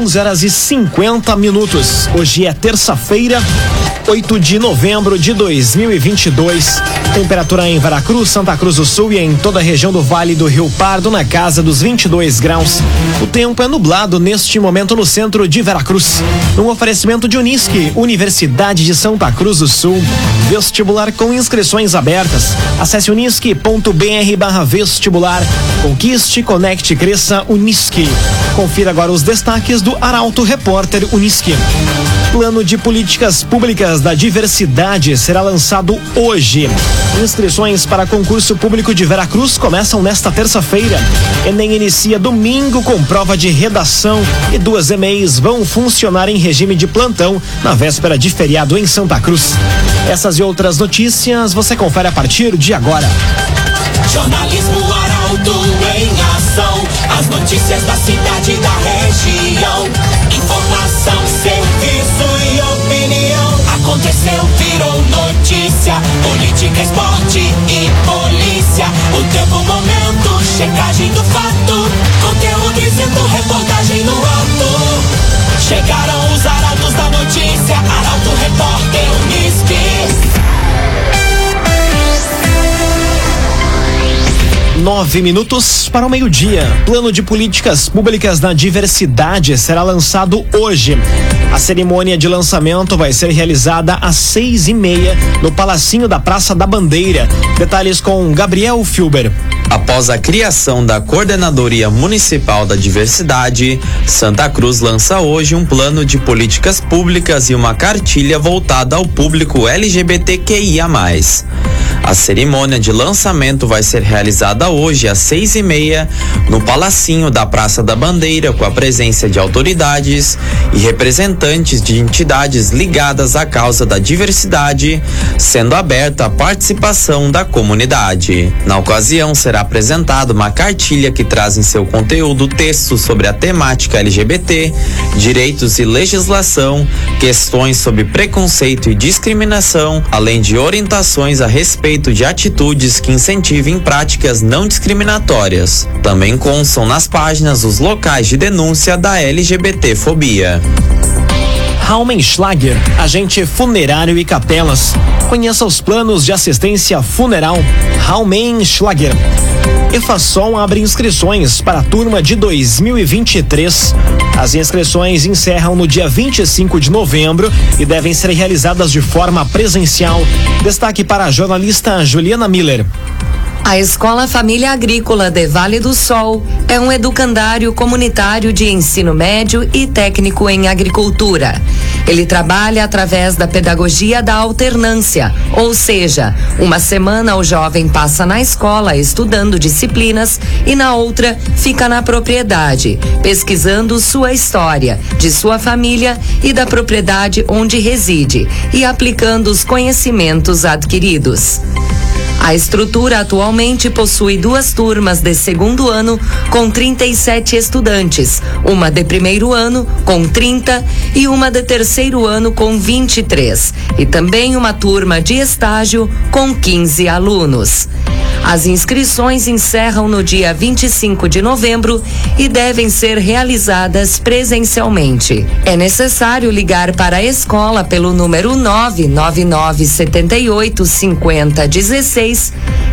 11 horas e 50 minutos. Hoje é terça-feira, 8 de novembro de 2022. Temperatura em Veracruz, Santa Cruz do Sul e em toda a região do Vale do Rio Pardo na casa dos 22 graus. O tempo é nublado neste momento no centro de Veracruz. Um oferecimento de Unisque, Universidade de Santa Cruz do Sul. Vestibular com inscrições abertas. Acesse unisque.br/vestibular. Conquiste, conecte, cresça Unisque. Confira agora os destaques do Arauto Repórter Unisque. Plano de Políticas Públicas da Diversidade será lançado hoje. Inscrições para concurso público de Veracruz começam nesta terça-feira. Enem inicia domingo com prova de redação e duas EMEIs vão funcionar em regime de plantão na véspera de feriado em Santa Cruz. Essas e outras notícias você confere a partir de agora. Jornalismo Política, esporte e polícia. O tempo, momento, checagem do fato. Conteúdo dizendo, Nove minutos para o meio-dia. Plano de políticas públicas da diversidade será lançado hoje. A cerimônia de lançamento vai ser realizada às seis e meia no Palacinho da Praça da Bandeira. Detalhes com Gabriel Filber. Após a criação da Coordenadoria Municipal da Diversidade, Santa Cruz lança hoje um plano de políticas públicas e uma cartilha voltada ao público LGBTQIA. A cerimônia de lançamento vai ser realizada hoje às seis e meia no Palacinho da Praça da Bandeira, com a presença de autoridades e representantes de entidades ligadas à causa da diversidade, sendo aberta a participação da comunidade. Na ocasião, será apresentada uma cartilha que traz em seu conteúdo textos sobre a temática LGBT, direitos e legislação, questões sobre preconceito e discriminação, além de orientações a respeito de atitudes que incentivem práticas não discriminatórias. Também constam nas páginas os locais de denúncia da LGBTfobia. Raumenschlager, agente funerário e capelas. Conheça os planos de assistência funeral Raumenschlager. EFASOL abre inscrições para a turma de 2023. As inscrições encerram no dia 25 de novembro e devem ser realizadas de forma presencial. Destaque para a jornalista Juliana Miller. A Escola Família Agrícola de Vale do Sol é um educandário comunitário de ensino médio e técnico em agricultura. Ele trabalha através da pedagogia da alternância, ou seja, uma semana o jovem passa na escola estudando disciplinas e na outra fica na propriedade, pesquisando sua história, de sua família e da propriedade onde reside e aplicando os conhecimentos adquiridos. A estrutura atualmente possui duas turmas de segundo ano com 37 estudantes, uma de primeiro ano com 30 e uma de terceiro ano com 23, e também uma turma de estágio com 15 alunos. As inscrições encerram no dia 25 de novembro e devem ser realizadas presencialmente. É necessário ligar para a escola pelo número 99978 5016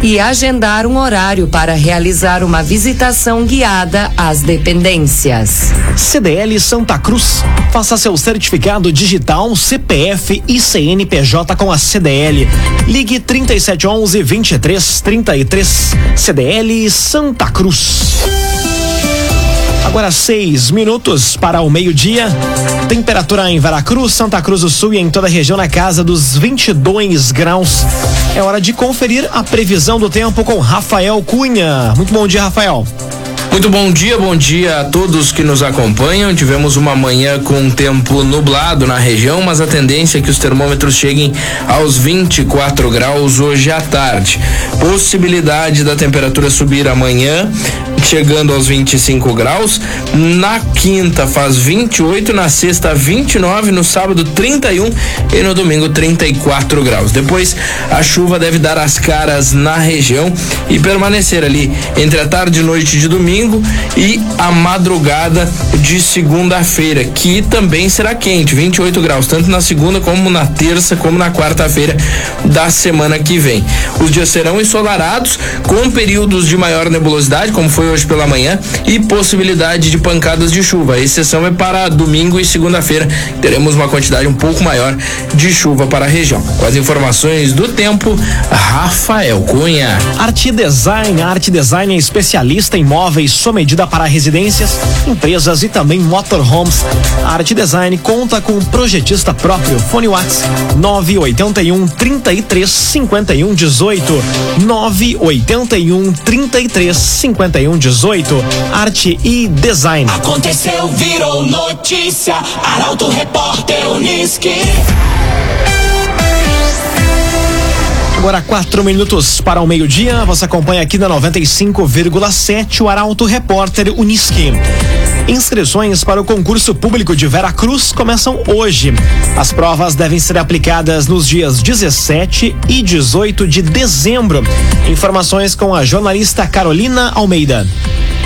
e agendar um horário para realizar uma visitação guiada às dependências. CDL Santa Cruz. Faça seu certificado digital, CPF e CNPJ com a CDL. Ligue 3711 2333. CDL Santa Cruz. Agora seis minutos para o meio-dia. Temperatura em Veracruz, Santa Cruz do Sul e em toda a região na casa dos 22 graus. É hora de conferir a previsão do tempo com Rafael Cunha. Muito bom dia, Rafael. Muito bom dia, bom dia a todos que nos acompanham. Tivemos uma manhã com tempo nublado na região, mas a tendência é que os termômetros cheguem aos 24 graus hoje à tarde. Possibilidade da temperatura subir amanhã chegando aos 25 graus. Na quinta faz 28, na sexta 29, no sábado 31 e no domingo 34 graus. Depois a chuva deve dar as caras na região e permanecer ali entre a tarde e noite de domingo e a madrugada de segunda-feira, que também será quente, 28 graus, tanto na segunda como na terça, como na quarta-feira da semana que vem. Os dias serão ensolarados com períodos de maior nebulosidade, como foi hoje pela manhã, e possibilidade de pancadas de chuva. A exceção é para domingo e segunda-feira, teremos uma quantidade um pouco maior de chuva para a região. Com as informações do tempo, Rafael Cunha. Arte Design, a Arte Design é especialista em móveis sob medida para residências, empresas e também motorhomes. A Arte Design conta com um projetista próprio. Fone Whats 981 33 51 18 981 33 51 18 Arte e Design. Aconteceu, virou notícia. Arauto Repórter Uniski. Agora quatro minutos para o meio-dia. Você acompanha aqui na 95,7 o Arauto Repórter Uniski. Inscrições para o concurso público de Vera Cruz começam hoje. As provas devem ser aplicadas nos dias 17 e 18 de dezembro. Informações com a jornalista Carolina Almeida.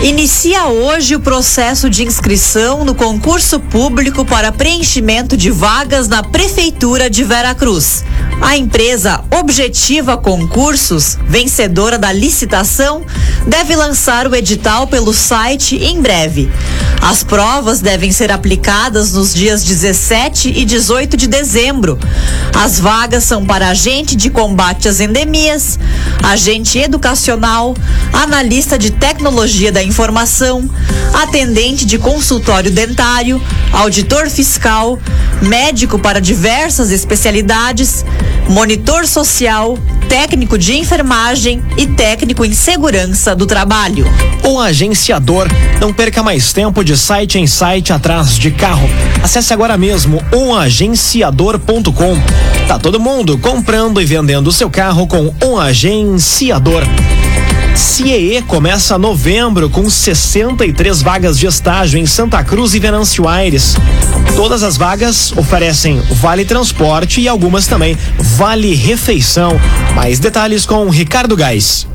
Inicia hoje o processo de inscrição no concurso público para preenchimento de vagas na Prefeitura de Veracruz. A empresa Objetiva Concursos, vencedora da licitação, deve lançar o edital pelo site em breve. As provas devem ser aplicadas nos dias 17 e 18 de dezembro. As vagas são para agente de combate às endemias, agente educacional, analista de tecnologia da informação, atendente de consultório dentário, auditor fiscal, médico para diversas especialidades, monitor social, técnico de enfermagem e técnico em segurança do trabalho. O agenciador. Não perca mais tempo de site em site atrás de carro. Acesse agora mesmo oagenciador.com. Tá todo mundo comprando e vendendo seu carro com um agenciador. CIEE começa novembro com 63 vagas de estágio em Santa Cruz e Venâncio Aires. Todas as vagas oferecem vale transporte e algumas também vale refeição. Mais detalhes com Ricardo Gás.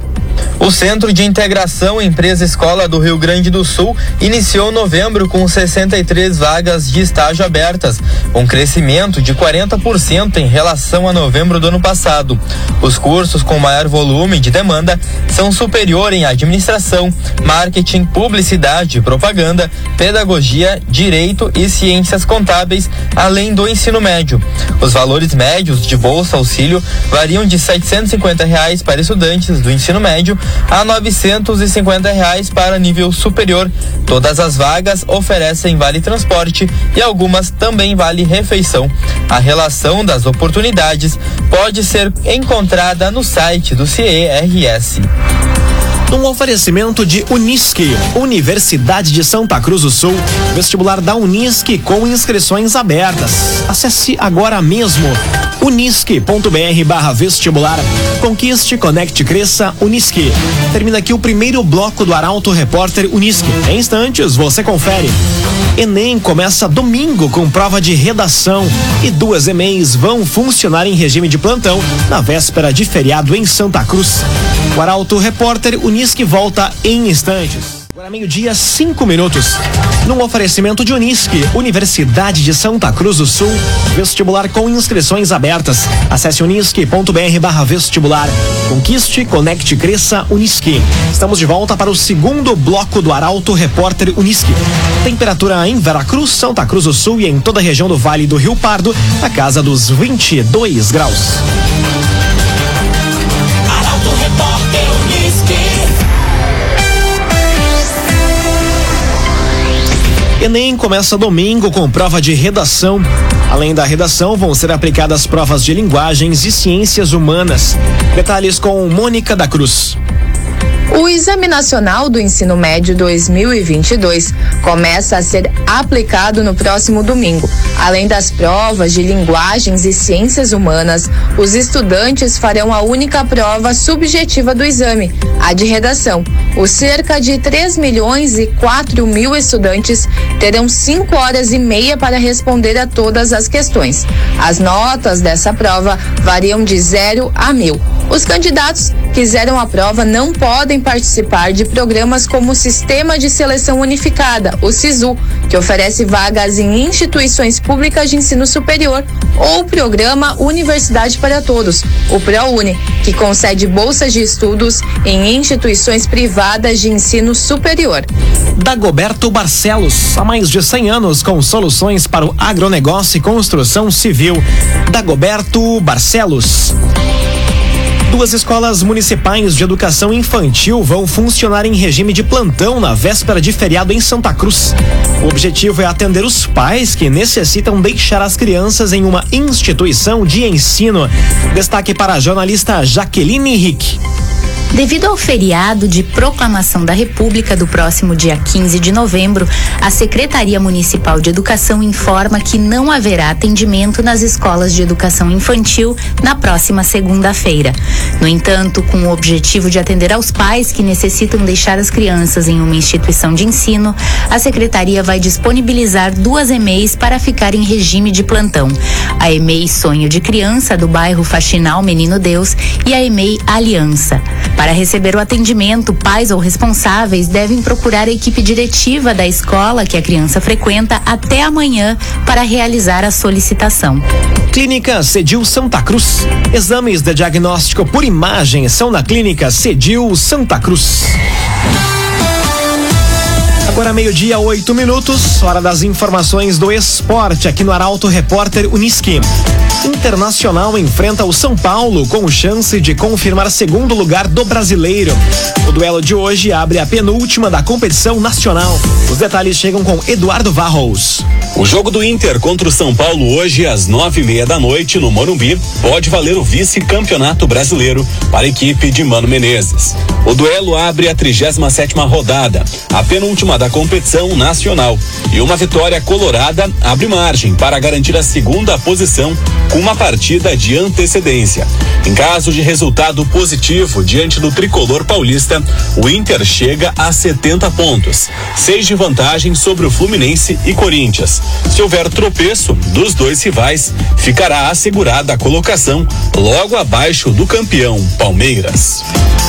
O Centro de Integração Empresa Escola do Rio Grande do Sul iniciou novembro com 63 vagas de estágio abertas, um crescimento de 40% em relação a novembro do ano passado. Os cursos com maior volume de demanda são superior em administração, marketing, publicidade, propaganda, pedagogia, direito e ciências contábeis, além do ensino médio. Os valores médios de bolsa auxílio variam de 750 reais para estudantes do ensino médio a 950 reais para nível superior. Todas as vagas oferecem vale transporte e algumas também vale refeição. A relação das oportunidades pode ser encontrada no site do CERS. Um oferecimento de Unisque, Universidade de Santa Cruz do Sul, vestibular da Unisque com inscrições abertas. Acesse agora mesmo unisque.br barra vestibular. Conquiste, conecte, cresça, Unisque. Termina aqui o primeiro bloco do Arauto Repórter Unisque. Em instantes, você confere. Enem começa domingo com prova de redação e duas EMEIs vão funcionar em regime de plantão na véspera de feriado em Santa Cruz. O Arauto Repórter Unisque volta em instantes. Agora meio-dia, cinco minutos. Num oferecimento de Unisque, Universidade de Santa Cruz do Sul, vestibular com inscrições abertas. Acesse unisque.br barra vestibular. Conquiste, conecte, cresça, Unisque. Estamos de volta para o segundo bloco do Arauto Repórter Unisque. Temperatura em Veracruz, Santa Cruz do Sul e em toda a região do Vale do Rio Pardo, na casa dos 22 graus. Enem começa domingo com prova de redação. Além da redação, vão ser aplicadas provas de linguagens e ciências humanas. Detalhes com Mônica da Cruz. O Exame Nacional do Ensino Médio 2022 começa a ser aplicado no próximo domingo. Além das provas de linguagens e ciências humanas, os estudantes farão a única prova subjetiva do exame, a de redação. Os cerca de 3 milhões e 4 mil estudantes terão 5 horas e meia para responder a todas as questões. As notas dessa prova variam de 0 a mil. Os candidatos que fizeram a prova não podem participar de programas como o Sistema de Seleção Unificada, o SISU, que oferece vagas em instituições públicas de ensino superior, ou o programa Universidade para Todos, o ProUni, que concede bolsas de estudos em instituições privadas de ensino superior. Dagoberto Barcelos, há mais de 100 anos com soluções para o agronegócio e construção civil. Dagoberto Barcelos. Duas escolas municipais de educação infantil vão funcionar em regime de plantão na véspera de feriado em Santa Cruz. O objetivo é atender os pais que necessitam deixar as crianças em uma instituição de ensino. Destaque para a jornalista Jaqueline Henrique. Devido ao feriado de proclamação da República do próximo dia 15 de novembro, a Secretaria Municipal de Educação informa que não haverá atendimento nas escolas de educação infantil na próxima segunda-feira. No entanto, com o objetivo de atender aos pais que necessitam deixar as crianças em uma instituição de ensino, a Secretaria vai disponibilizar duas EMEIs para ficar em regime de plantão. A EMEI Sonho de Criança, do bairro Faxinal Menino Deus, e a EMEI Aliança. Para receber o atendimento, pais ou responsáveis devem procurar a equipe diretiva da escola que a criança frequenta até amanhã para realizar a solicitação. Clínica Cedil Santa Cruz. Exames de diagnóstico por imagem são na Clínica Cedil Santa Cruz. Agora meio-dia, oito minutos, hora das informações do esporte aqui no Arauto Repórter Uniski. Internacional enfrenta o São Paulo com chance de confirmar segundo lugar do brasileiro. O duelo de hoje abre a penúltima da competição nacional. Os detalhes chegam com Eduardo Varros. O jogo do Inter contra o São Paulo hoje às nove e meia da noite no Morumbi pode valer o vice-campeonato brasileiro para a equipe de Mano Menezes. O duelo abre a 37 sétima rodada, a penúltima da competição nacional. E uma vitória colorada abre margem para garantir a segunda posição com uma partida de antecedência. Em caso de resultado positivo diante do tricolor paulista, o Inter chega a 70 pontos, seis de vantagem sobre o Fluminense e Corinthians. Se houver tropeço dos dois rivais, ficará assegurada a colocação logo abaixo do campeão Palmeiras.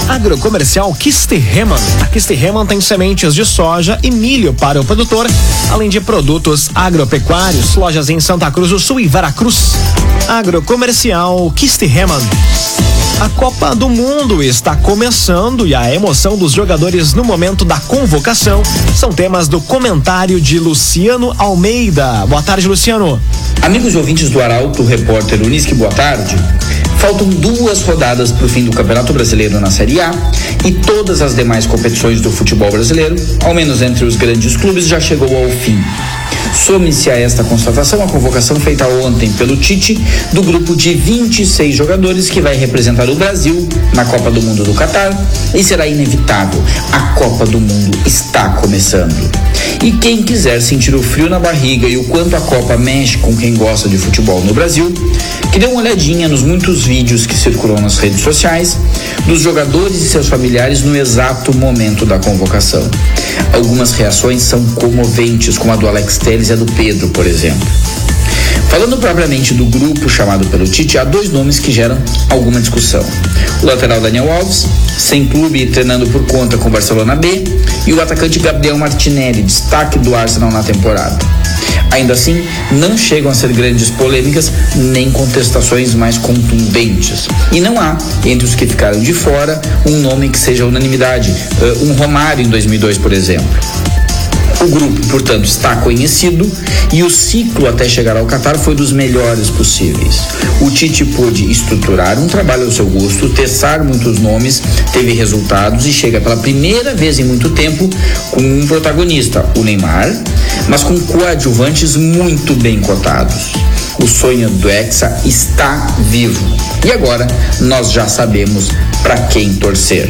Agrocomercial Kisterreman. A Kisterreman tem sementes de soja e milho para o produtor, além de produtos agropecuários. Lojas em Santa Cruz do Sul e Veracruz. Agrocomercial Kisterreman. A Copa do Mundo está começando e a emoção dos jogadores no momento da convocação são temas do comentário de Luciano Almeida. Boa tarde, Luciano. Amigos ouvintes do Arauto, repórter Unisque, boa tarde. Faltam duas rodadas para o fim do Campeonato Brasileiro na Série A e todas as demais competições do futebol brasileiro, ao menos entre os grandes clubes, já chegou ao fim. Some-se a esta constatação a convocação feita ontem pelo Tite do grupo de 26 jogadores que vai representar o Brasil na Copa do Mundo do Catar e será inevitável. A Copa do Mundo está começando. E quem quiser sentir o frio na barriga e o quanto a Copa mexe com quem gosta de futebol no Brasil, que dê uma olhadinha nos muitos vídeos que circulam nas redes sociais dos jogadores e seus familiares no exato momento da convocação. Algumas reações são comoventes, como a do Alex E a do Pedro, por exemplo. Falando propriamente do grupo chamado pelo Tite, há dois nomes que geram alguma discussão. O lateral Daniel Alves, sem clube e treinando por conta com o Barcelona B, e o atacante Gabriel Martinelli, destaque do Arsenal na temporada. Ainda assim, não chegam a ser grandes polêmicas nem contestações mais contundentes. E não há, entre os que ficaram de fora, um nome que seja unanimidade. Uh, um Romário em 2002, por exemplo. O grupo, portanto, está conhecido e o ciclo até chegar ao Qatar foi dos melhores possíveis. O Tite pôde estruturar um trabalho ao seu gosto, testar muitos nomes, teve resultados e chega pela primeira vez em muito tempo com um protagonista, o Neymar, mas com coadjuvantes muito bem cotados. O sonho do Hexa está vivo. E agora nós já sabemos para quem torcer.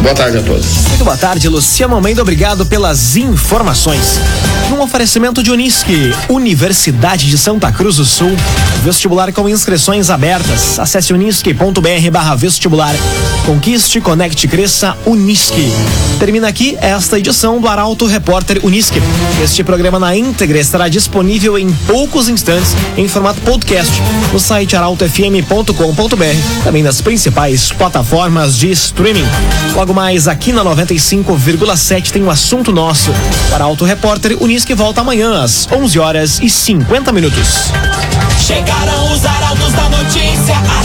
Boa tarde a todos. Muito boa tarde, Luciano Almeida. Obrigado pelas informações. Num oferecimento de Unisque, Universidade de Santa Cruz do Sul. Vestibular com inscrições abertas. Acesse unisque.br barra vestibular. Conquiste, conecte, cresça, Unisque. Termina aqui esta edição do Arauto Repórter Unisque. Este programa na íntegra estará disponível em poucos instantes em formato podcast no site arautofm.com.br, também nas principais plataformas de streaming. Logo Logo mais aqui na 95,7 tem o um assunto nosso. Para Auto Repórter Unisque volta amanhã às 11 horas e 50 minutos. Chegaram os arautos da notícia.